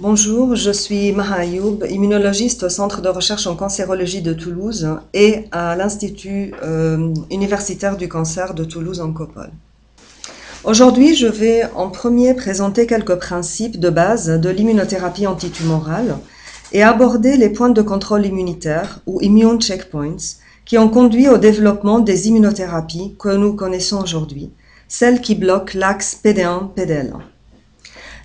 Bonjour, je suis Maha Ayoub, immunologiste au Centre de recherche en cancérologie de Toulouse et à l'Institut euh, universitaire du cancer de Toulouse en Copole. Aujourd'hui, je vais en premier présenter quelques principes de base de l'immunothérapie antitumorale et aborder les points de contrôle immunitaire ou immune checkpoints qui ont conduit au développement des immunothérapies que nous connaissons aujourd'hui, celles qui bloquent l'axe PD1-PDL1.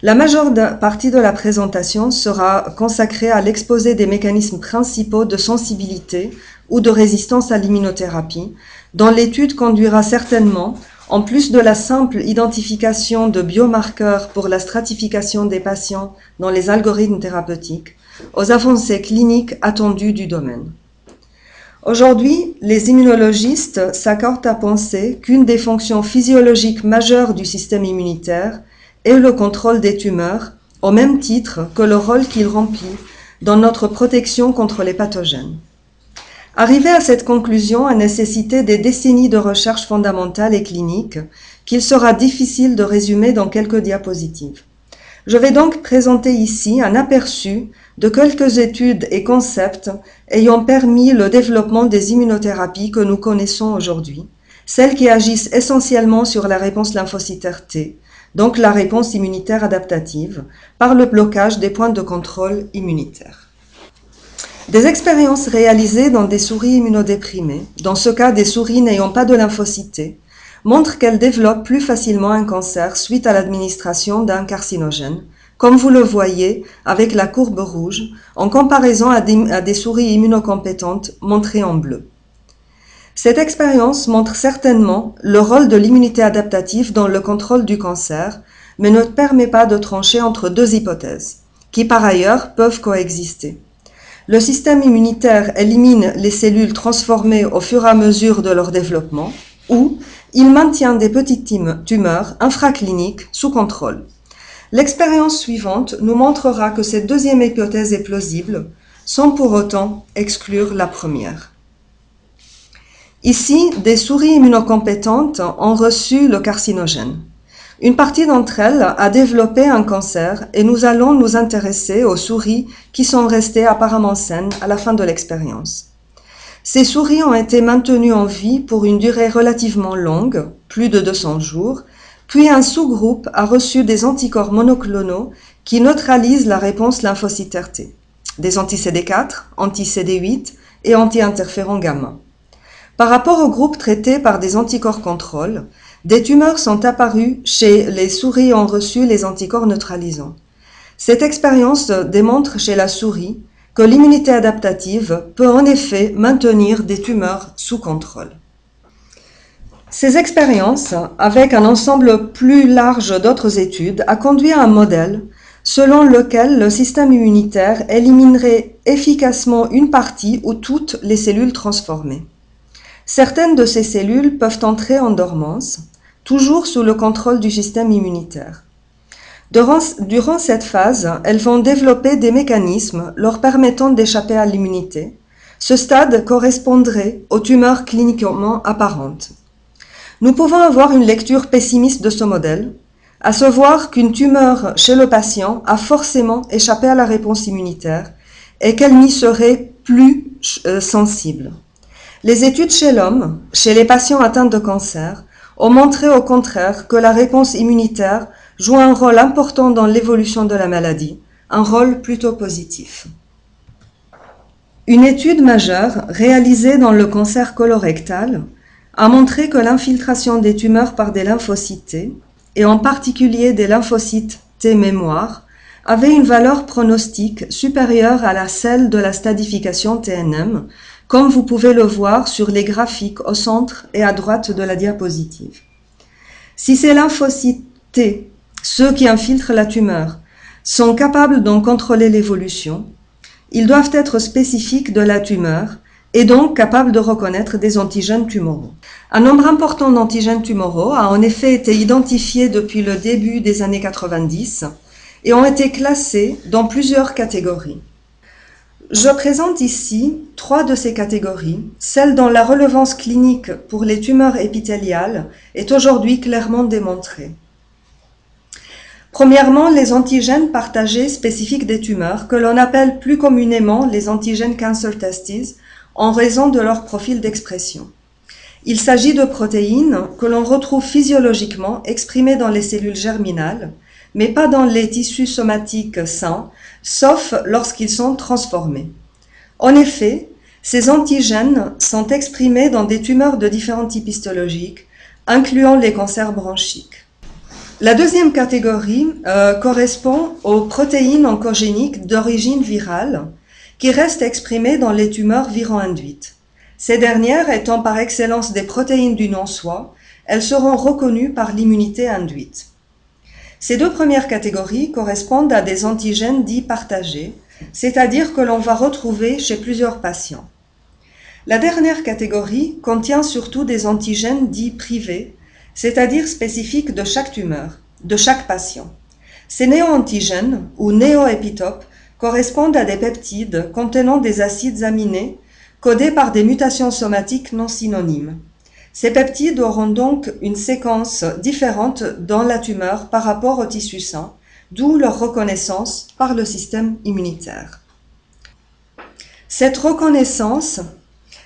La majeure partie de la présentation sera consacrée à l'exposé des mécanismes principaux de sensibilité ou de résistance à l'immunothérapie, dont l'étude conduira certainement, en plus de la simple identification de biomarqueurs pour la stratification des patients dans les algorithmes thérapeutiques, aux avancées cliniques attendues du domaine. Aujourd'hui, les immunologistes s'accordent à penser qu'une des fonctions physiologiques majeures du système immunitaire et le contrôle des tumeurs, au même titre que le rôle qu'il remplit dans notre protection contre les pathogènes. Arriver à cette conclusion a nécessité des décennies de recherche fondamentale et clinique qu'il sera difficile de résumer dans quelques diapositives. Je vais donc présenter ici un aperçu de quelques études et concepts ayant permis le développement des immunothérapies que nous connaissons aujourd'hui, celles qui agissent essentiellement sur la réponse lymphocytaire T, donc la réponse immunitaire adaptative, par le blocage des points de contrôle immunitaire. Des expériences réalisées dans des souris immunodéprimées, dans ce cas des souris n'ayant pas de lymphocytes, montrent qu'elles développent plus facilement un cancer suite à l'administration d'un carcinogène, comme vous le voyez avec la courbe rouge, en comparaison à des, à des souris immunocompétentes montrées en bleu. Cette expérience montre certainement le rôle de l'immunité adaptative dans le contrôle du cancer, mais ne permet pas de trancher entre deux hypothèses, qui par ailleurs peuvent coexister. Le système immunitaire élimine les cellules transformées au fur et à mesure de leur développement, ou il maintient des petites tumeurs infracliniques sous contrôle. L'expérience suivante nous montrera que cette deuxième hypothèse est plausible, sans pour autant exclure la première. Ici, des souris immunocompétentes ont reçu le carcinogène. Une partie d'entre elles a développé un cancer et nous allons nous intéresser aux souris qui sont restées apparemment saines à la fin de l'expérience. Ces souris ont été maintenues en vie pour une durée relativement longue, plus de 200 jours, puis un sous-groupe a reçu des anticorps monoclonaux qui neutralisent la réponse lymphocytaire T, des anti-CD4, anti-CD8 et anti-interférons gamma. Par rapport au groupe traité par des anticorps contrôle, des tumeurs sont apparues chez les souris ayant reçu les anticorps neutralisants. Cette expérience démontre chez la souris que l'immunité adaptative peut en effet maintenir des tumeurs sous contrôle. Ces expériences, avec un ensemble plus large d'autres études, a conduit à un modèle selon lequel le système immunitaire éliminerait efficacement une partie ou toutes les cellules transformées. Certaines de ces cellules peuvent entrer en dormance, toujours sous le contrôle du système immunitaire. Durant, cette phase, elles vont développer des mécanismes leur permettant d'échapper à l'immunité. Ce stade correspondrait aux tumeurs cliniquement apparentes. Nous pouvons avoir une lecture pessimiste de ce modèle, à savoir qu'une tumeur chez le patient a forcément échappé à la réponse immunitaire et qu'elle n'y serait plus euh, sensible. Les études chez l'homme, chez les patients atteints de cancer, ont montré au contraire que la réponse immunitaire joue un rôle important dans l'évolution de la maladie, un rôle plutôt positif. Une étude majeure réalisée dans le cancer colorectal a montré que l'infiltration des tumeurs par des lymphocytes T, et en particulier des lymphocytes T mémoire, avait une valeur pronostique supérieure à la celle de la stadification TNM, comme vous pouvez le voir sur les graphiques au centre et à droite de la diapositive. Si ces lymphocytes T, ceux qui infiltrent la tumeur, sont capables d'en contrôler l'évolution, ils doivent être spécifiques de la tumeur et donc capables de reconnaître des antigènes tumoraux. Un nombre important d'antigènes tumoraux a en effet été identifié depuis le début des années 90 et ont été classés dans plusieurs catégories. Je présente ici trois de ces catégories, celle dont la relevance clinique pour les tumeurs épithéliales est aujourd'hui clairement démontrée. Premièrement, les antigènes partagés spécifiques des tumeurs, que l'on appelle plus communément les antigènes cancer testes, en raison de leur profil d'expression. Il s'agit de protéines que l'on retrouve physiologiquement exprimées dans les cellules germinales, mais pas dans les tissus somatiques sains, sauf lorsqu'ils sont transformés. En effet, ces antigènes sont exprimés dans des tumeurs de différents types histologiques, incluant les cancers bronchiques. La deuxième catégorie euh, correspond aux protéines oncogéniques d'origine virale qui restent exprimées dans les tumeurs viro-induites. Ces dernières étant par excellence des protéines du non-soi, elles seront reconnues par l'immunité induite. Ces deux premières catégories correspondent à des antigènes dits partagés, c'est-à-dire que l'on va retrouver chez plusieurs patients. La dernière catégorie contient surtout des antigènes dits privés, c'est-à-dire spécifiques de chaque tumeur, de chaque patient. Ces néoantigènes ou néoépitopes correspondent à des peptides contenant des acides aminés codés par des mutations somatiques non synonymes. Ces peptides auront donc une séquence différente dans la tumeur par rapport au tissu sain, d'où leur reconnaissance par le système immunitaire. Cette reconnaissance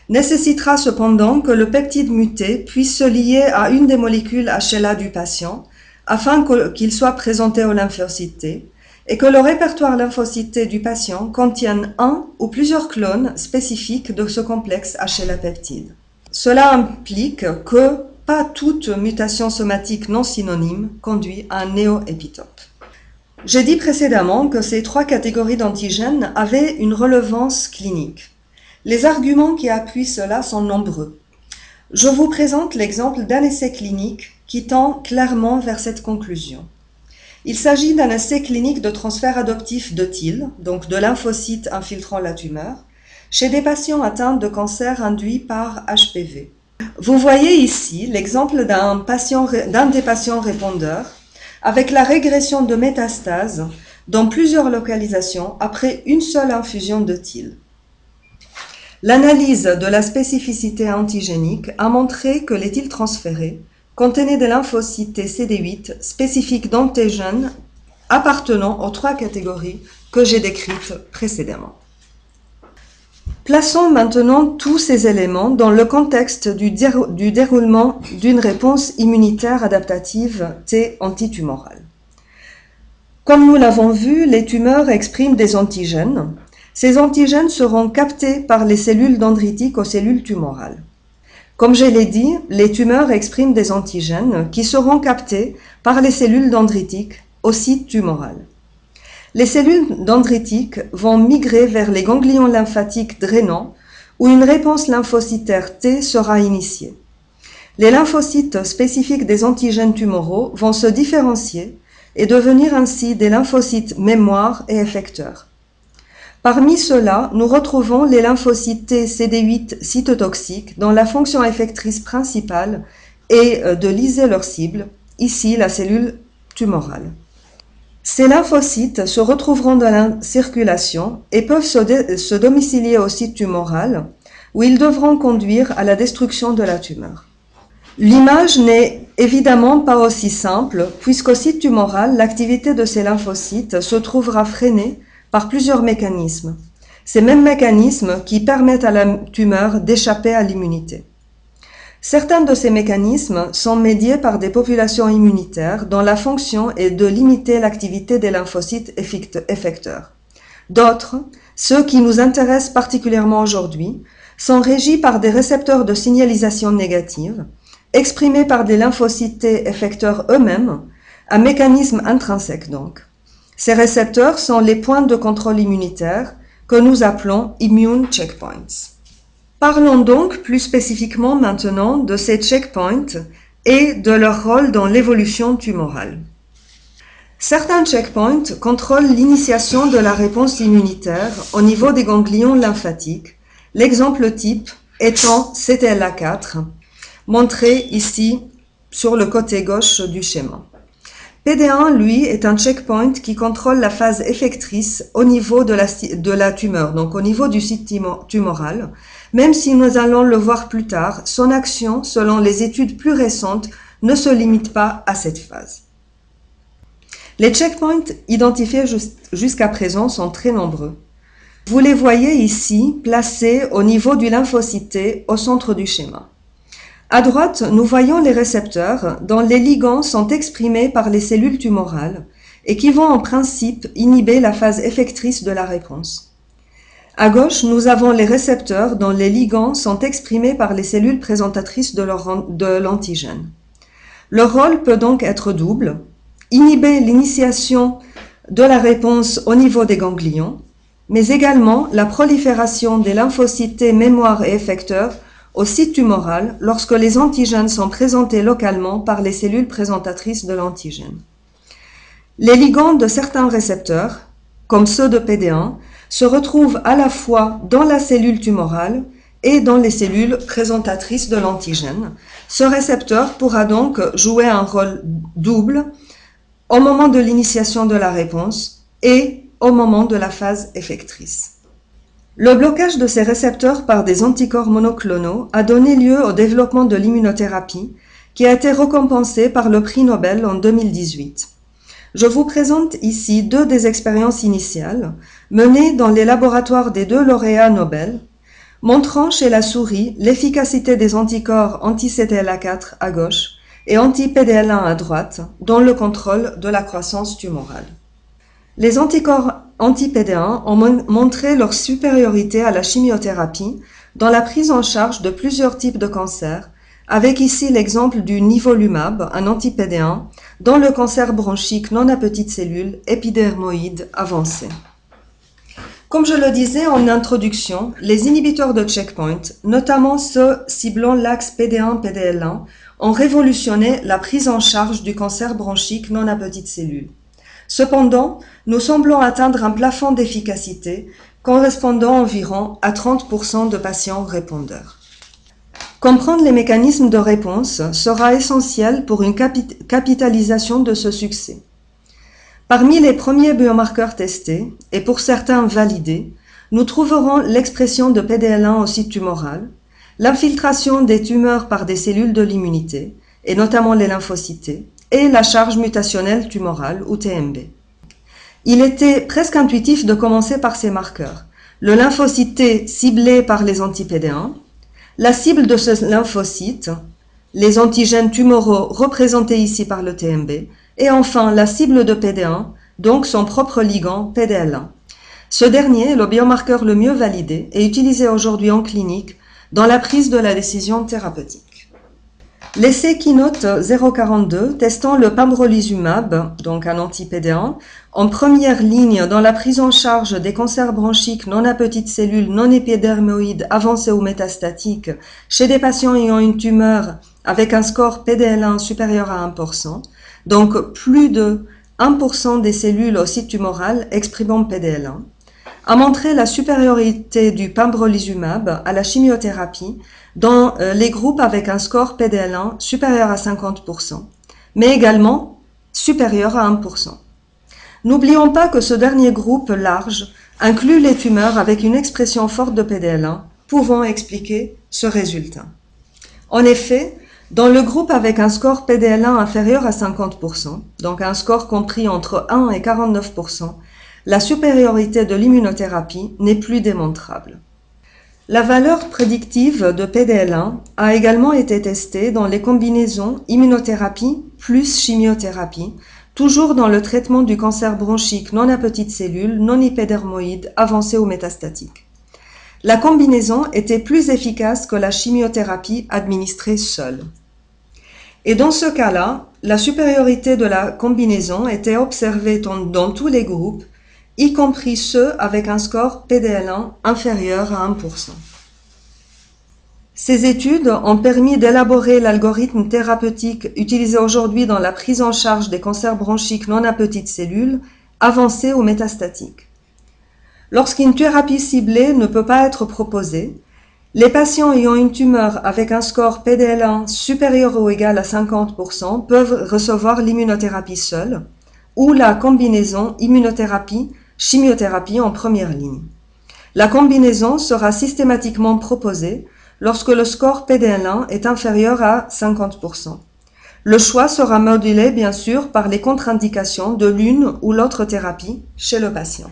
nécessitera cependant que le peptide muté puisse se lier à une des molécules HLA du patient afin qu'il soit présenté aux lymphocytes et que le répertoire lymphocyté du patient contienne un ou plusieurs clones spécifiques de ce complexe HLA peptide. Cela implique que pas toute mutation somatique non synonyme conduit à un néoépitope. J'ai dit précédemment que ces trois catégories d'antigènes avaient une relevance clinique. Les arguments qui appuient cela sont nombreux. Je vous présente l'exemple d'un essai clinique qui tend clairement vers cette conclusion. Il s'agit d'un essai clinique de transfert adoptif de TIL, donc de lymphocytes infiltrant la tumeur, chez des patients atteints de cancer induit par HPV. Vous voyez ici l'exemple d'un des patients répondeurs avec la régression de métastases dans plusieurs localisations après une seule infusion de TIL. L'analyse de la spécificité antigénique a montré que les TIL transférés contenaient des lymphocytes CD8 spécifiques d'antigènes appartenant aux trois catégories que j'ai décrites précédemment. Plaçons maintenant tous ces éléments dans le contexte du, déroulement d'une réponse immunitaire adaptative T antitumorale. Comme nous l'avons vu, les tumeurs expriment des antigènes ces antigènes seront captés par les cellules dendritiques aux cellules tumorales. Comme je l'ai dit, les tumeurs expriment des antigènes qui seront captés par les cellules dendritiques au site tumoral. Les cellules dendritiques vont migrer vers les ganglions lymphatiques drainants où une réponse lymphocytaire T sera initiée. Les lymphocytes spécifiques des antigènes tumoraux vont se différencier et devenir ainsi des lymphocytes mémoire et effecteurs. Parmi ceux-là, nous retrouvons les lymphocytes T CD8 cytotoxiques dont la fonction effectrice principale est euh, de liser leur cible, ici la cellule tumorale. Ces lymphocytes se retrouveront dans la circulation et peuvent se, domicilier au site tumoral où ils devront conduire à la destruction de la tumeur. L'image n'est évidemment pas aussi simple puisqu'au site tumoral, l'activité de ces lymphocytes se trouvera freinée par plusieurs mécanismes. Ces mêmes mécanismes qui permettent à la tumeur d'échapper à l'immunité. Certains de ces mécanismes sont médiés par des populations immunitaires dont la fonction est de limiter l'activité des lymphocytes effecteurs. D'autres, ceux qui nous intéressent particulièrement aujourd'hui, sont régis par des récepteurs de signalisation négative, exprimés par des lymphocytes effecteurs eux-mêmes, un mécanisme intrinsèque donc. Ces récepteurs sont les points de contrôle immunitaire que nous appelons immune checkpoints. Parlons donc plus spécifiquement maintenant de ces checkpoints et de leur rôle dans l'évolution tumorale. Certains checkpoints contrôlent l'initiation de la réponse immunitaire au niveau des ganglions lymphatiques, l'exemple type étant CTLA4, montré ici sur le côté gauche du schéma. PD1, lui, est un checkpoint qui contrôle la phase effectrice au niveau de la, tumeur, donc au niveau du site tumoral. Même si nous allons le voir plus tard, son action, selon les études plus récentes, ne se limite pas à cette phase. Les checkpoints identifiés jusqu'à présent sont très nombreux. Vous les voyez ici placés au niveau du lymphocyte au centre du schéma. À droite, nous voyons les récepteurs dont les ligands sont exprimés par les cellules tumorales et qui vont en principe inhiber la phase effectrice de la réponse. À gauche, nous avons les récepteurs dont les ligands sont exprimés par les cellules présentatrices de l'antigène. Leur rôle peut donc être double, inhiber l'initiation de la réponse au niveau des ganglions, mais également la prolifération des lymphocytes mémoire et effecteurs au site tumoral lorsque les antigènes sont présentés localement par les cellules présentatrices de l'antigène. Les ligands de certains récepteurs, comme ceux de PD1, se retrouvent à la fois dans la cellule tumorale et dans les cellules présentatrices de l'antigène. Ce récepteur pourra donc jouer un rôle double au moment de l'initiation de la réponse et au moment de la phase effectrice. Le blocage de ces récepteurs par des anticorps monoclonaux a donné lieu au développement de l'immunothérapie qui a été récompensé par le prix Nobel en 2018. Je vous présente ici deux des expériences initiales menées dans les laboratoires des deux lauréats Nobel, montrant chez la souris l'efficacité des anticorps anti-CTLA4 à gauche et anti-PDL1 à droite dans le contrôle de la croissance tumorale. Les anticorps anti-PD1 ont montré leur supériorité à la chimiothérapie dans la prise en charge de plusieurs types de cancers, avec ici l'exemple du nivolumab, un anti-PD1, dans le cancer bronchique non à petites cellules épidermoïde avancé. Comme je le disais en introduction, les inhibiteurs de checkpoint, notamment ceux ciblant l'axe PD1-PDL1, ont révolutionné la prise en charge du cancer bronchique non à petites cellules. Cependant, nous semblons atteindre un plafond d'efficacité correspondant environ à 30% de patients répondeurs. Comprendre les mécanismes de réponse sera essentiel pour une capitalisation de ce succès. Parmi les premiers biomarqueurs testés, et pour certains validés, nous trouverons l'expression de PDL1 au site tumoral, l'infiltration des tumeurs par des cellules de l'immunité, et notamment les lymphocytes, et la charge mutationnelle tumorale ou TMB. Il était presque intuitif de commencer par ces marqueurs. Le lymphocyte ciblé par les anti-PD1, la cible de ce lymphocyte, les antigènes tumoraux représentés ici par le TMB, et enfin la cible de PD1, donc son propre ligand PDL1. Ce dernier est le biomarqueur le mieux validé et utilisé aujourd'hui en clinique dans la prise de la décision thérapeutique. L'essai Keynote 042 testant le pambrolizumab, donc un anti-PD1, en première ligne dans la prise en charge des cancers bronchiques non à petites cellules non épidermoïdes avancées ou métastatiques chez des patients ayant une tumeur avec un score PDL1 supérieur à 1%, donc plus de 1% des cellules au site tumoral exprimant PDL1, a montré la supériorité du pembrolizumab à la chimiothérapie dans euh, les groupes avec un score PDL1 supérieur à 50%, mais également supérieur à 1%. N'oublions pas que ce dernier groupe large inclut les tumeurs avec une expression forte de PDL1, pouvant expliquer ce résultat. En effet, dans le groupe avec un score PDL1 inférieur à 50%, donc un score compris entre 1 et 49%, la supériorité de l'immunothérapie n'est plus démontrable. La valeur prédictive de PDL1 a également été testée dans les combinaisons immunothérapie plus chimiothérapie, toujours dans le traitement du cancer bronchique non à petites cellules, non hypodermoïde, avancé ou métastatique. La combinaison était plus efficace que la chimiothérapie administrée seule. Et dans ce cas-là, la supériorité de la combinaison était observée dans tous les groupes y compris ceux avec un score PDL1 inférieur à 1%. Ces études ont permis d'élaborer l'algorithme thérapeutique utilisé aujourd'hui dans la prise en charge des cancers bronchiques non à petites cellules, avancés ou métastatiques. Lorsqu'une thérapie ciblée ne peut pas être proposée, les patients ayant une tumeur avec un score PDL1 supérieur ou égal à 50% peuvent recevoir l'immunothérapie seule ou la combinaison immunothérapie chimiothérapie en première ligne. La combinaison sera systématiquement proposée lorsque le score PDL1 est inférieur à 50%. Le choix sera modulé bien sûr par les contre-indications de l'une ou l'autre thérapie chez le patient.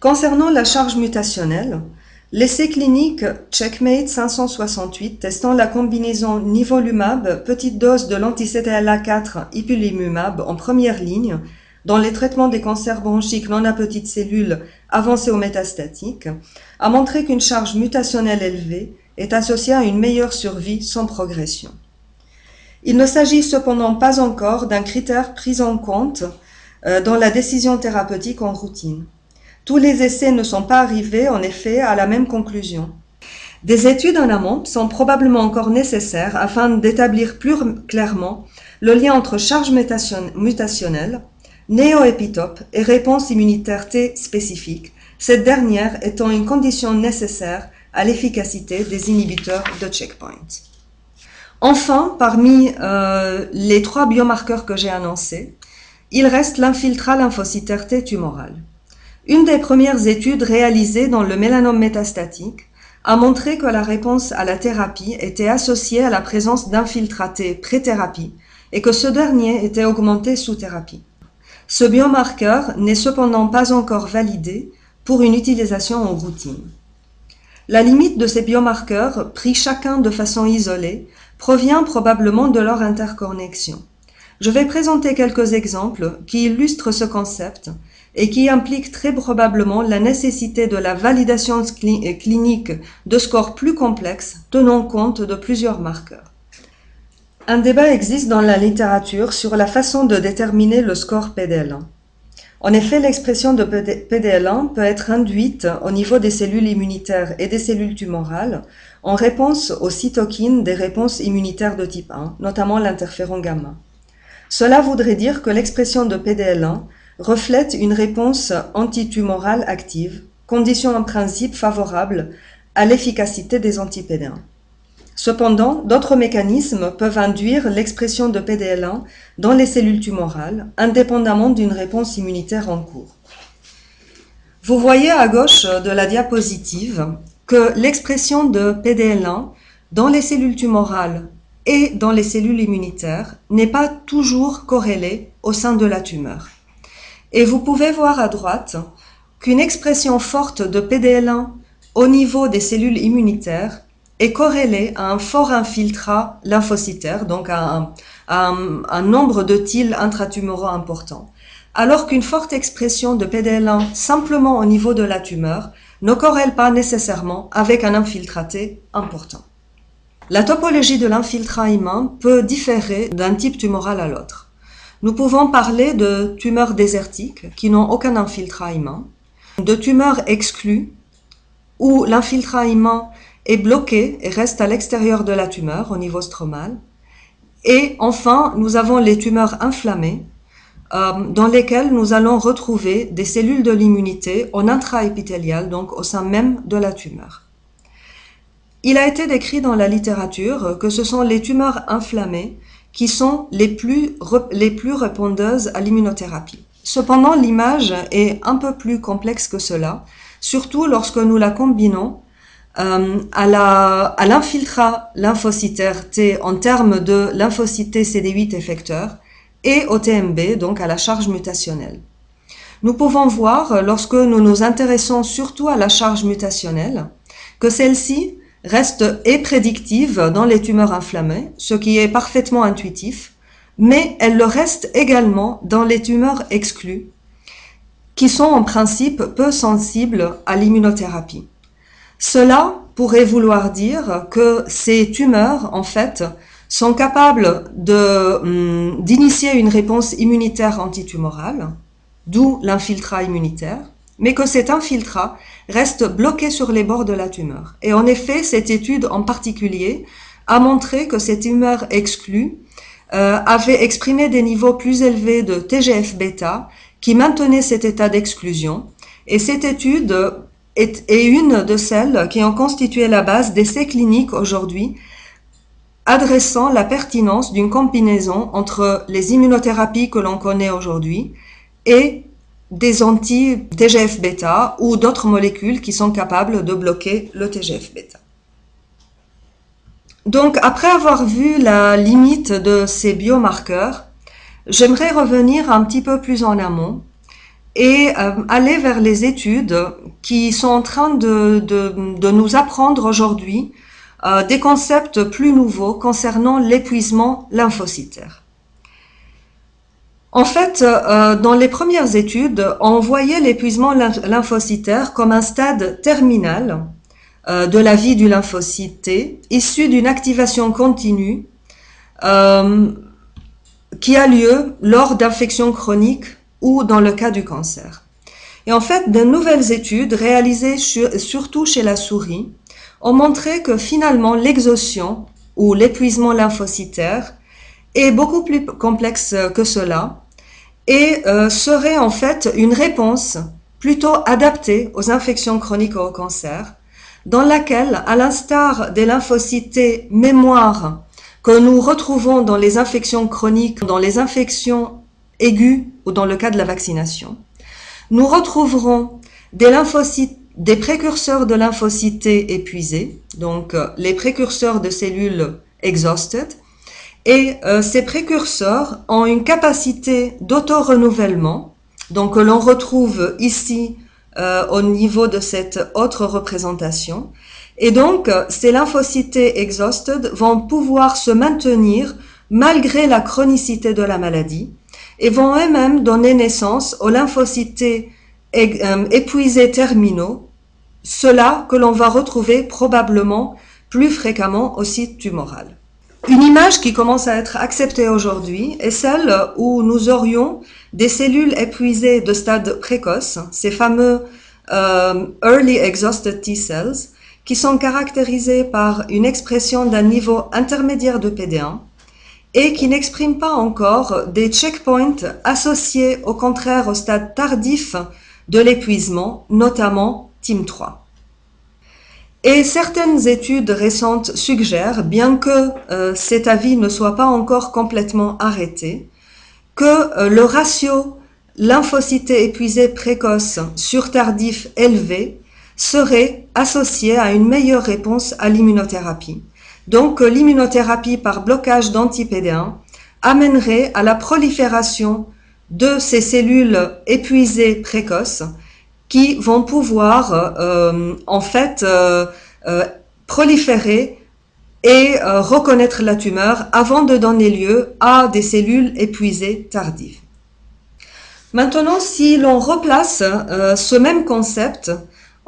Concernant la charge mutationnelle, l'essai clinique Checkmate 568 testant la combinaison nivolumab petite dose de l'anti-CTLA4 ipilimumab en première ligne dans les traitements des cancers bronchiques non à petites cellules avancés ou métastatiques, a montré qu'une charge mutationnelle élevée est associée à une meilleure survie sans progression. Il ne s'agit cependant pas encore d'un critère pris en compte euh, dans la décision thérapeutique en routine. Tous les essais ne sont pas arrivés en effet à la même conclusion. Des études en amont sont probablement encore nécessaires afin d'établir plus clairement le lien entre charge mutationnelle, néoépitope et réponse immunitaire T spécifique, cette dernière étant une condition nécessaire à l'efficacité des inhibiteurs de checkpoint. Enfin, parmi euh, les trois biomarqueurs que j'ai annoncés, il reste l'infiltrat lymphocytaire T tumoral. Une des premières études réalisées dans le mélanome métastatique a montré que la réponse à la thérapie était associée à la présence d'infiltratés pré-thérapie et que ce dernier était augmenté sous thérapie. Ce biomarqueur n'est cependant pas encore validé pour une utilisation en routine. La limite de ces biomarqueurs, pris chacun de façon isolée, provient probablement de leur interconnexion. Je vais présenter quelques exemples qui illustrent ce concept et qui impliquent très probablement la nécessité de la validation clinique de scores plus complexes tenant compte de plusieurs marqueurs. Un débat existe dans la littérature sur la façon de déterminer le score PDL1. En effet, l'expression de PDL1 peut être induite au niveau des cellules immunitaires et des cellules tumorales en réponse aux cytokines des réponses immunitaires de type 1, notamment l'interféron gamma. Cela voudrait dire que l'expression de PDL1 reflète une réponse antitumorale active, condition en principe favorable à l'efficacité des anti-PD1. Cependant, d'autres mécanismes peuvent induire l'expression de PDL1 dans les cellules tumorales, indépendamment d'une réponse immunitaire en cours. Vous voyez à gauche de la diapositive que l'expression de PDL1 dans les cellules tumorales et dans les cellules immunitaires n'est pas toujours corrélée au sein de la tumeur. Et vous pouvez voir à droite qu'une expression forte de PDL1 au niveau des cellules immunitaires est corrélé à un fort infiltrat lymphocytaire, donc à un, nombre de TIL intratumoraux important, alors qu'une forte expression de PDL1 simplement au niveau de la tumeur ne corrèle pas nécessairement avec un infiltraté important. La topologie de l'infiltrat humain peut différer d'un type tumoral à l'autre. Nous pouvons parler de tumeurs désertiques qui n'ont aucun infiltrat humain, de tumeurs exclues où l'infiltrat humain est bloqué et reste à l'extérieur de la tumeur au niveau stromal. Et enfin, nous avons les tumeurs inflammées, euh, dans lesquelles nous allons retrouver des cellules de l'immunité en intraépithélial, donc au sein même de la tumeur. Il a été décrit dans la littérature que ce sont les tumeurs inflammées qui sont les plus, les plus répondeuses à l'immunothérapie. Cependant, l'image est un peu plus complexe que cela, surtout lorsque nous la combinons euh, à l'infiltrat lymphocytaire T en termes de lymphocyte CD8 effecteur et au TMB, donc à la charge mutationnelle. Nous pouvons voir, lorsque nous nous intéressons surtout à la charge mutationnelle, que celle-ci reste et prédictive dans les tumeurs inflammées, ce qui est parfaitement intuitif, mais elle le reste également dans les tumeurs exclues, qui sont en principe peu sensibles à l'immunothérapie. Cela pourrait vouloir dire que ces tumeurs, en fait, sont capables hum, d'initier une réponse immunitaire antitumorale, d'où l'infiltrat immunitaire, mais que cet infiltrat reste bloqué sur les bords de la tumeur. Et en effet, cette étude en particulier a montré que ces tumeurs exclues euh, avaient exprimé des niveaux plus élevés de TGF-bêta qui maintenaient cet état d'exclusion. Et cette étude est, une de celles qui ont constitué la base d'essais cliniques aujourd'hui, adressant la pertinence d'une combinaison entre les immunothérapies que l'on connaît aujourd'hui et des anti-TGF-bêta ou d'autres molécules qui sont capables de bloquer le TGF-bêta. Donc, après avoir vu la limite de ces biomarqueurs, j'aimerais revenir un petit peu plus en amont et euh, aller vers les études qui sont en train de, nous apprendre aujourd'hui euh, des concepts plus nouveaux concernant l'épuisement lymphocytaire. En fait, euh, dans les premières études, on voyait l'épuisement lymphocytaire comme un stade terminal euh, de la vie du lymphocyte issu d'une activation continue qui a lieu lors d'infections chroniques ou dans le cas du cancer. Et en fait, de nouvelles études réalisées surtout chez la souris ont montré que finalement l'exhaustion ou l'épuisement lymphocytaire est beaucoup plus complexe que cela et euh, serait en fait une réponse plutôt adaptée aux infections chroniques ou au cancer dans laquelle, à l'instar des lymphocytes mémoire que nous retrouvons dans les infections chroniques, dans les infections aiguës ou dans le cas de la vaccination, nous retrouverons des précurseurs de lymphocytes épuisés, donc euh, les précurseurs de cellules exhausted, et euh, ces précurseurs ont une capacité d'auto-renouvellement, donc que l'on retrouve ici euh, au niveau de cette autre représentation. Et donc, ces lymphocytes exhausted vont pouvoir se maintenir malgré la chronicité de la maladie et vont eux-mêmes donner naissance aux lymphocytes euh, épuisés terminaux, cela que l'on va retrouver probablement plus fréquemment au site tumoral. Une image qui commence à être acceptée aujourd'hui est celle où nous aurions des cellules épuisées de stade précoce, ces fameux euh, early exhausted T cells, qui sont caractérisées par une expression d'un niveau intermédiaire de PD1 et qui n'expriment pas encore des checkpoints associés au contraire au stade tardif de l'épuisement, notamment TIM3. Et certaines études récentes suggèrent, bien que euh, cet avis ne soit pas encore complètement arrêté, que euh, le ratio lymphocytes épuisés précoces sur tardif élevé serait associé à une meilleure réponse à l'immunothérapie. Donc l'immunothérapie par blocage d'anti-PD1 amènerait à la prolifération de ces cellules épuisées précoces qui vont pouvoir euh, en fait euh, euh, proliférer et reconnaître la tumeur avant de donner lieu à des cellules épuisées tardives. Maintenant, si l'on replace ce même concept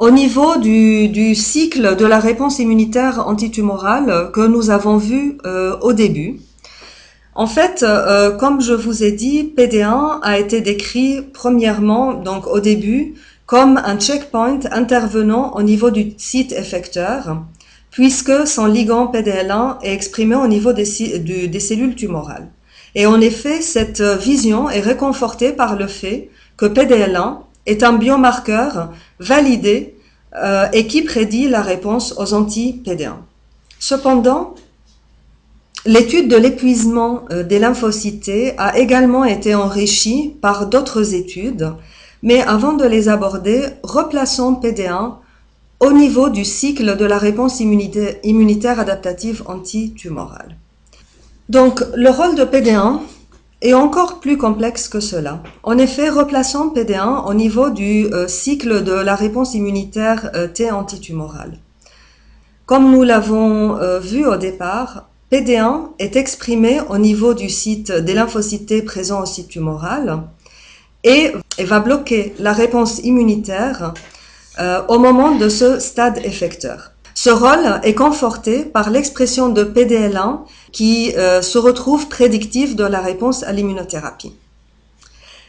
au niveau du, du, cycle de la réponse immunitaire antitumorale que nous avons vu au début, en fait, comme je vous ai dit, PD1 a été décrit premièrement, donc au début, comme un checkpoint intervenant au niveau du site effecteur, puisque son ligand PDL1 est exprimé au niveau des, cellules tumorales. Et en effet, cette vision est réconfortée par le fait que PDL1 est un biomarqueur validé euh, et qui prédit la réponse aux anti-PD1. Cependant, l'étude de l'épuisement euh, des lymphocytes a également été enrichie par d'autres études mais avant de les aborder, replaçons PD1 au niveau du cycle de la réponse immunitaire adaptative antitumorale. Donc, le rôle de PD1 est encore plus complexe que cela. En effet, replaçons PD1 au niveau du euh, cycle de la réponse immunitaire euh, T antitumorale. Comme nous l'avons euh, vu au départ, PD1 est exprimé au niveau du site des lymphocytes présents au site tumoral et, va bloquer la réponse immunitaire au moment de ce stade effecteur. Ce rôle est conforté par l'expression de PDL1 qui euh, se retrouve prédictive de la réponse à l'immunothérapie.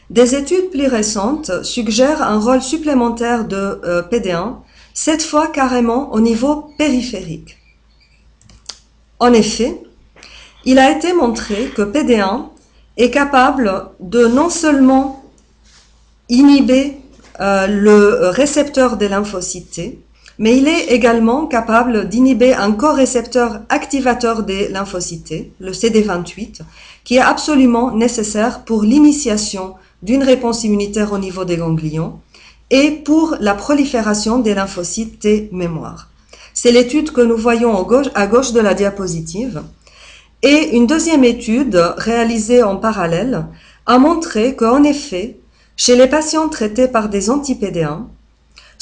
Des études plus récentes suggèrent un rôle supplémentaire de euh, PD1, cette fois carrément au niveau périphérique. En effet, il a été montré que PD1 est capable de non seulement inhiber euh, le récepteur des lymphocytes, mais il est également capable d'inhiber un co-récepteur activateur des lymphocytes, le CD28, qui est absolument nécessaire pour l'initiation d'une réponse immunitaire au niveau des ganglions et pour la prolifération des lymphocytes T mémoire. C'est l'étude que nous voyons à gauche, de la diapositive. Et une deuxième étude réalisée en parallèle a montré qu'en effet, chez les patients traités par des antipédéens,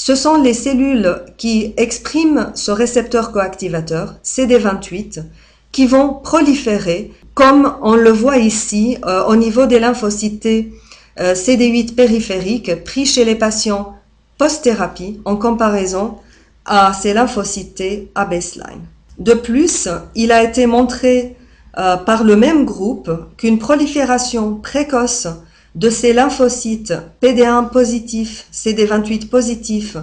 ce sont les cellules qui expriment ce récepteur coactivateur, CD28, qui vont proliférer, comme on le voit ici euh, au niveau des lymphocytes euh, CD8 périphériques pris chez les patients post-thérapie en comparaison à ces lymphocytes à baseline. De plus, il a été montré euh, par le même groupe qu'une prolifération précoce de ces lymphocytes PD1 positifs, CD28 positifs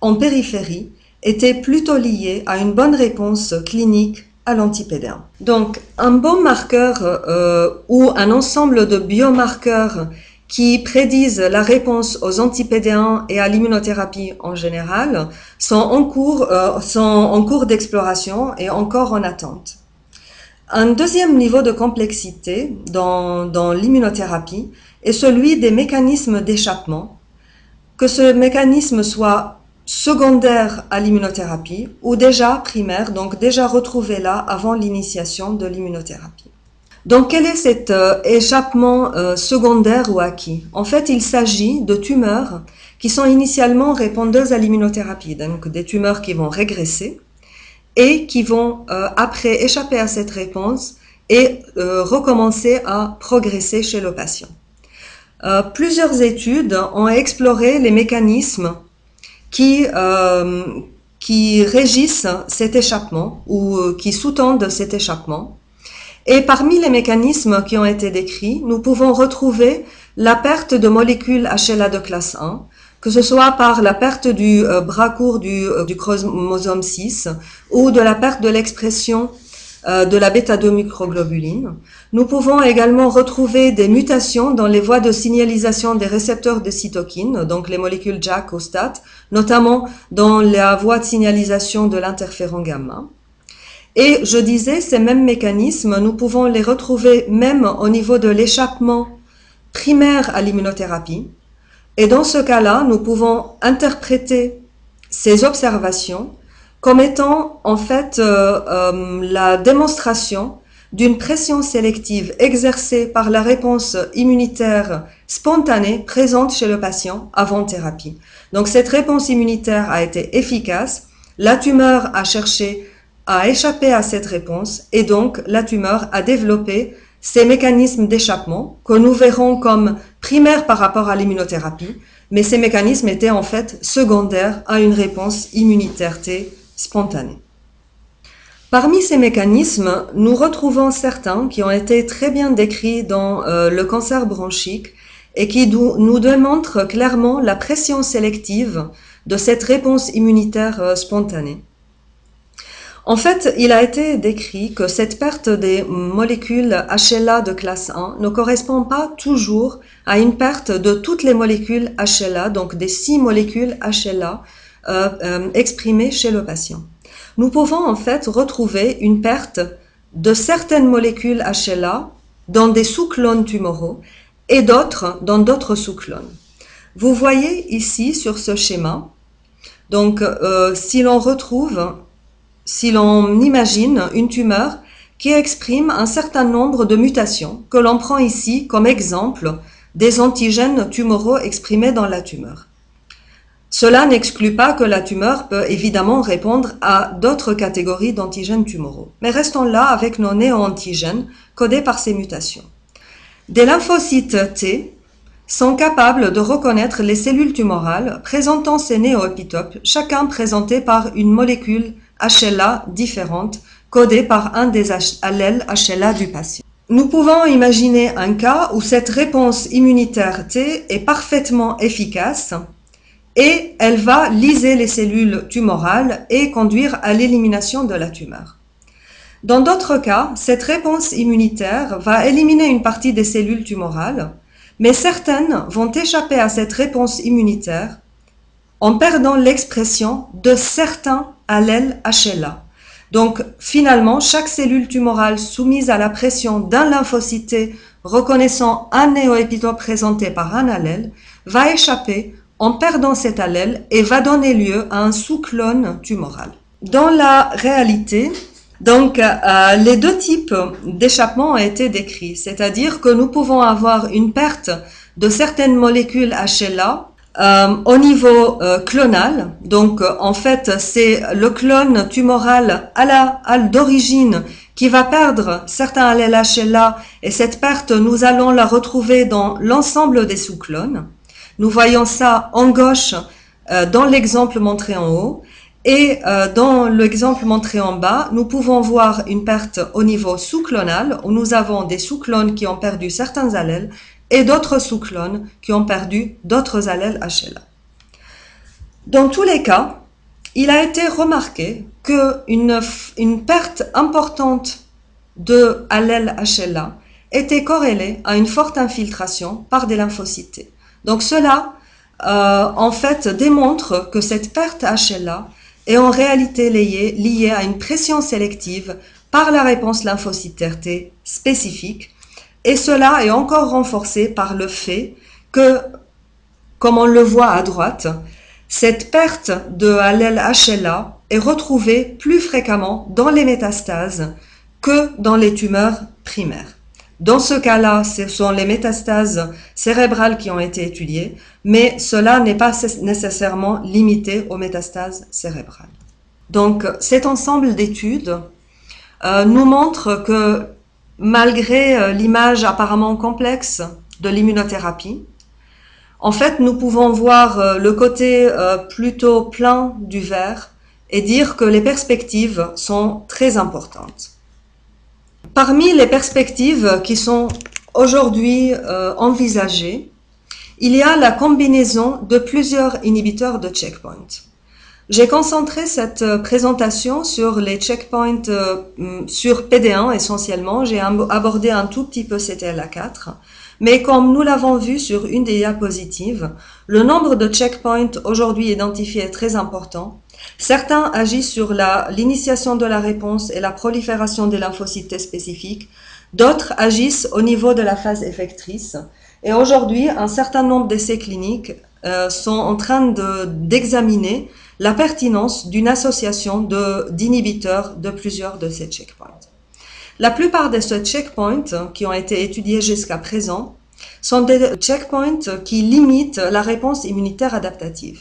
en périphérie était plutôt liée à une bonne réponse clinique à l'anti-PD1. Donc, un bon marqueur euh, ou un ensemble de biomarqueurs qui prédisent la réponse aux anti-PD1 et à l'immunothérapie en général sont en cours, euh, sont en cours d'exploration et encore en attente. Un deuxième niveau de complexité dans, dans l'immunothérapie est celui des mécanismes d'échappement, que ce mécanisme soit secondaire à l'immunothérapie ou déjà primaire, donc déjà retrouvé là avant l'initiation de l'immunothérapie. Donc quel est cet euh, échappement euh, secondaire ou acquis? En fait, il s'agit de tumeurs qui sont initialement répondeuses à l'immunothérapie, donc des tumeurs qui vont régresser et qui vont euh, après échapper à cette réponse et recommencer à progresser chez le patient. Euh, plusieurs études ont exploré les mécanismes qui, euh, qui régissent cet échappement ou euh, qui sous-tendent cet échappement. Et parmi les mécanismes qui ont été décrits, nous pouvons retrouver la perte de molécules HLA de classe 1, que ce soit par la perte du bras court du, du, chromosome 6 ou de la perte de l'expression euh, de la bêta-2-microglobuline. Nous pouvons également retrouver des mutations dans les voies de signalisation des récepteurs de cytokines, donc les molécules JAK ou STAT, notamment dans la voie de signalisation de l'interféron gamma. Et je disais, ces mêmes mécanismes, nous pouvons les retrouver même au niveau de l'échappement primaire à l'immunothérapie. Et dans ce cas-là, nous pouvons interpréter ces observations comme étant en fait euh, euh, la démonstration d'une pression sélective exercée par la réponse immunitaire spontanée présente chez le patient avant thérapie. Donc cette réponse immunitaire a été efficace, la tumeur a cherché à échapper à cette réponse et donc la tumeur a développé ces mécanismes d'échappement que nous verrons comme primaires par rapport à l'immunothérapie, mais ces mécanismes étaient en fait secondaires à une réponse immunitaire T spontanée. Parmi ces mécanismes, nous retrouvons certains qui ont été très bien décrits dans euh, le cancer bronchique et qui nous démontrent clairement la pression sélective de cette réponse immunitaire euh, spontanée. En fait, il a été décrit que cette perte des molécules HLA de classe 1 ne correspond pas toujours à une perte de toutes les molécules HLA, donc des six molécules HLA euh, euh, chez le patient. Nous pouvons en fait retrouver une perte de certaines molécules HLA dans des sous-clones tumoraux et d'autres dans d'autres sous-clones. Vous voyez ici sur ce schéma, donc euh, si l'on retrouve, si l'on imagine une tumeur qui exprime un certain nombre de mutations que l'on prend ici comme exemple des antigènes tumoraux exprimés dans la tumeur. Cela n'exclut pas que la tumeur peut évidemment répondre à d'autres catégories d'antigènes tumoraux. Mais restons là avec nos néo-antigènes codés par ces mutations. Des lymphocytes T sont capables de reconnaître les cellules tumorales présentant ces néoépitopes, chacun présenté par une molécule HLA différente, codée par un des allèles HLA du patient. Nous pouvons imaginer un cas où cette réponse immunitaire T est parfaitement efficace et elle va liser les cellules tumorales et conduire à l'élimination de la tumeur. Dans d'autres cas, cette réponse immunitaire va éliminer une partie des cellules tumorales, mais certaines vont échapper à cette réponse immunitaire en perdant l'expression de certains allèles HLA. Donc finalement, chaque cellule tumorale soumise à la pression d'un lymphocyte reconnaissant un néoépitope présenté par un allèle va échapper en perdant cet allèle et va donner lieu à un sous-clone tumoral. dans la réalité, donc, euh, les deux types d'échappement ont été décrits, c'est-à-dire que nous pouvons avoir une perte de certaines molécules HLA euh, au niveau euh, clonal. Donc, en fait, c'est le clone tumoral à la d'origine qui va perdre certains allèles HLA et cette perte, nous allons la retrouver dans l'ensemble des sous-clones. Nous voyons ça en gauche dans l'exemple montré en haut. Et euh, dans l'exemple montré en bas, nous pouvons voir une perte au niveau sous-clonal, où nous avons des sous-clones qui ont perdu certains allèles et d'autres sous-clones qui ont perdu d'autres allèles HLA. Dans tous les cas, il a été remarqué qu'une une perte importante de allèles HLA était corrélée à une forte infiltration par des lymphocytes. Donc cela, euh, en fait, démontre que cette perte HLA est en réalité liée, à une pression sélective par la réponse lymphocytaire T spécifique, et cela est encore renforcé par le fait que, comme on le voit à droite, cette perte de allèle HLA est retrouvée plus fréquemment dans les métastases que dans les tumeurs primaires. Dans ce cas-là, ce sont les métastases cérébrales qui ont été étudiées, mais cela n'est pas nécessairement limité aux métastases cérébrales. Donc cet ensemble d'études euh, nous montre que malgré euh, l'image apparemment complexe de l'immunothérapie, en fait, nous pouvons voir euh, le côté plutôt plein du verre et dire que les perspectives sont très importantes. Parmi les perspectives qui sont aujourd'hui euh, envisagées, il y a la combinaison de plusieurs inhibiteurs de checkpoint. J'ai concentré cette euh, présentation sur les checkpoints euh, sur PD1 essentiellement. J'ai abordé un tout petit peu CTLA4. Mais comme nous l'avons vu sur une des diapositives, le nombre de checkpoints aujourd'hui identifiés est très important Certains agissent sur l'initiation de la réponse et la prolifération des lymphocytes spécifiques. D'autres agissent au niveau de la phase effectrice. Et aujourd'hui, un certain nombre d'essais cliniques euh, sont en train d'examiner la pertinence d'une association d'inhibiteurs de, plusieurs de ces checkpoints. La plupart de ces checkpoints qui ont été étudiés jusqu'à présent sont des checkpoints qui limitent la réponse immunitaire adaptative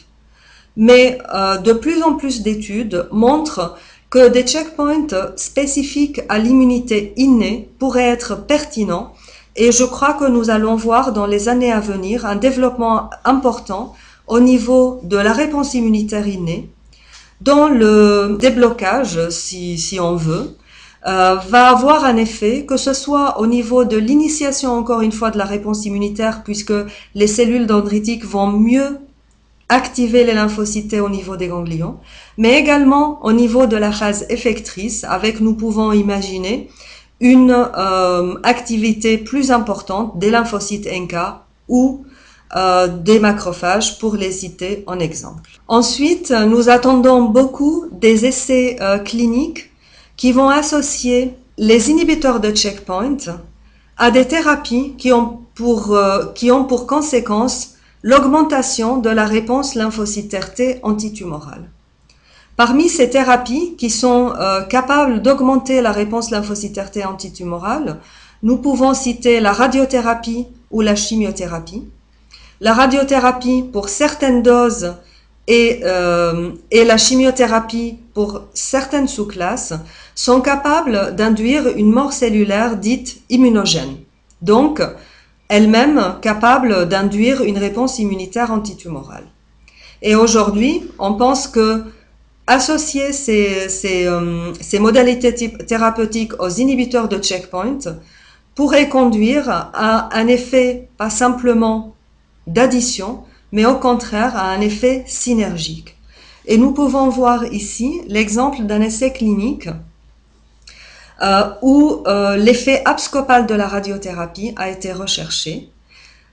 mais euh, de plus en plus d'études montrent que des checkpoints spécifiques à l'immunité innée pourraient être pertinents. Et je crois que nous allons voir dans les années à venir un développement important au niveau de la réponse immunitaire innée, dont le déblocage, si, si on veut, euh, va avoir un effet, que ce soit au niveau de l'initiation encore une fois de la réponse immunitaire, puisque les cellules dendritiques vont mieux activer les lymphocytes au niveau des ganglions, mais également au niveau de la phase effectrice, avec nous pouvons imaginer une euh, activité plus importante des lymphocytes NK ou euh, des macrophages pour les citer en exemple. Ensuite, nous attendons beaucoup des essais euh, cliniques qui vont associer les inhibiteurs de checkpoint à des thérapies qui ont qui ont pour conséquence l'augmentation de la réponse lymphocytaire T antitumorale. Parmi ces thérapies qui sont euh, capables d'augmenter la réponse lymphocytaire T antitumorale, nous pouvons citer la radiothérapie ou la chimiothérapie. La radiothérapie pour certaines doses et, euh, et la chimiothérapie pour certaines sous-classes sont capables d'induire une mort cellulaire dite immunogène. Donc, elle-même capable d'induire une réponse immunitaire antitumorale. Et aujourd'hui, on pense que associer ces, ces, euh, modalités thérapeutiques aux inhibiteurs de checkpoint pourrait conduire à un effet pas simplement d'addition, mais au contraire à un effet synergique. Et nous pouvons voir ici l'exemple d'un essai clinique euh, où euh, l'effet abscopal de la radiothérapie a été recherché.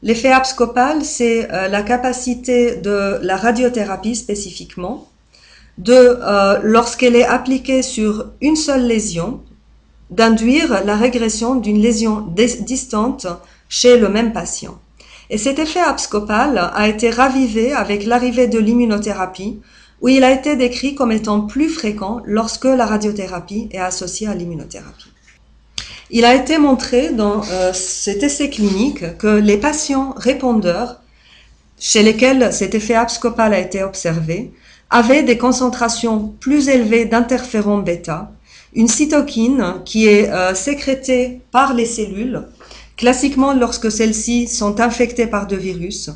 L'effet abscopal, c'est euh, la capacité de la radiothérapie spécifiquement de, lorsqu'elle est appliquée sur une seule lésion, d'induire la régression d'une lésion distante chez le même patient. Et cet effet abscopal a été ravivé avec l'arrivée de l'immunothérapie où il a été décrit comme étant plus fréquent lorsque la radiothérapie est associée à l'immunothérapie. Il a été montré dans euh, cet essai clinique que les patients répondeurs chez lesquels cet effet abscopal a été observé avaient des concentrations plus élevées d'interféron bêta, une cytokine qui est euh, sécrétée par les cellules, classiquement lorsque celles-ci sont infectées par deux virus,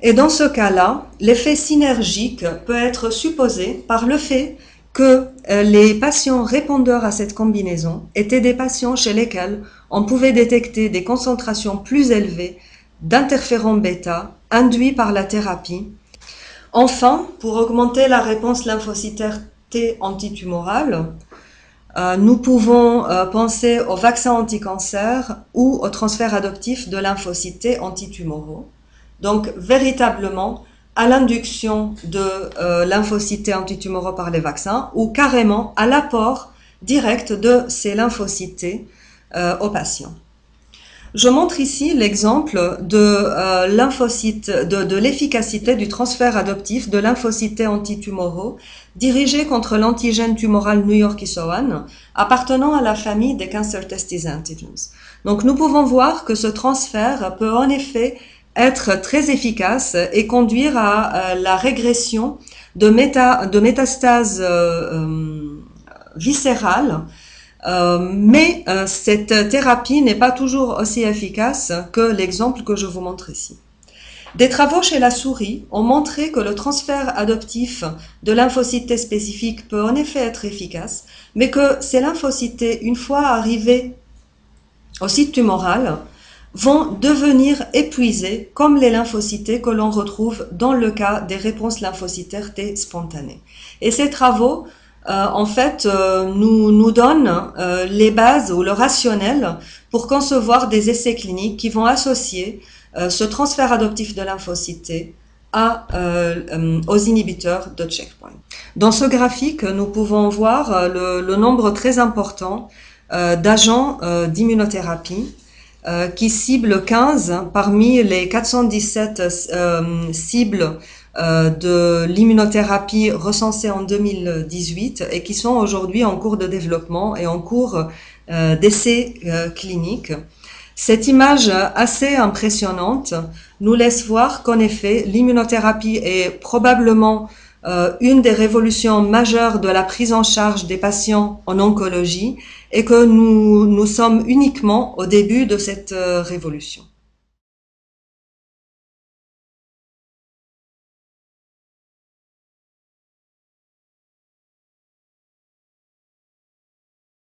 et dans ce cas-là, l'effet synergique peut être supposé par le fait que euh, les patients répondeurs à cette combinaison étaient des patients chez lesquels on pouvait détecter des concentrations plus élevées d'interféron bêta induits par la thérapie. Enfin, pour augmenter la réponse lymphocytaire T antitumorale, euh, nous pouvons euh, penser au vaccin anti-cancer ou au transfert adoptif de lymphocytes antitumoraux. Donc, véritablement, à l'induction de euh, lymphocytes antitumoraux par les vaccins ou carrément à l'apport direct de ces lymphocytes euh, aux patients. Je montre ici l'exemple de euh, de, l'efficacité du transfert adoptif de lymphocytes antitumoraux dirigés contre l'antigène tumoral New York ISO1 appartenant à la famille des cancer testis antigens. Donc nous pouvons voir que ce transfert peut en effet être très efficace et conduire à, la régression de, métastases euh, euh, viscérales. Euh, mais cette thérapie n'est pas toujours aussi efficace que l'exemple que je vous montre ici. Des travaux chez la souris ont montré que le transfert adoptif de lymphocytes spécifiques peut en effet être efficace, mais que ces lymphocytes, une fois arrivés au site tumoral, vont devenir épuisés comme les lymphocytes que l'on retrouve dans le cas des réponses lymphocytaires T spontanées. Et ces travaux, euh, en fait, euh, nous, nous donnent euh, les bases ou le rationnel pour concevoir des essais cliniques qui vont associer ce transfert adoptif de lymphocytes à, aux inhibiteurs de checkpoint. Dans ce graphique, nous pouvons voir le, le nombre très important d'agents d'immunothérapie euh, qui cible 15 parmi les 417 euh, cibles euh, de l'immunothérapie recensées en 2018 et qui sont aujourd'hui en cours de développement et en cours d'essais cliniques. Cette image assez impressionnante nous laisse voir qu'en effet, l'immunothérapie est probablement euh, une des révolutions majeures de la prise en charge des patients en oncologie et que nous, nous sommes uniquement au début de cette euh, révolution.